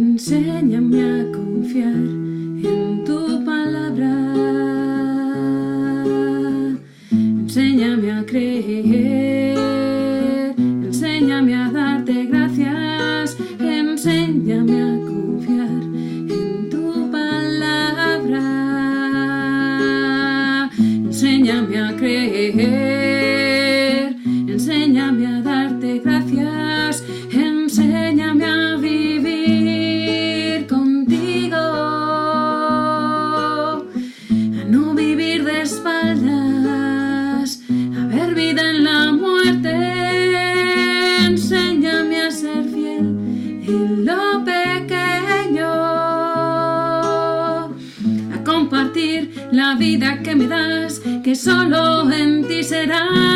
Enséñame a confiar en tu palabra. Enséñame a creer. Enséñame a darte gracias. Enséñame a confiar en tu palabra. Enséñame a creer. Enséñame a A ver vida en la muerte. Enséñame a ser fiel en lo pequeño. A compartir la vida que me das, que solo en ti será.